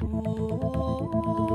oh, oh, oh.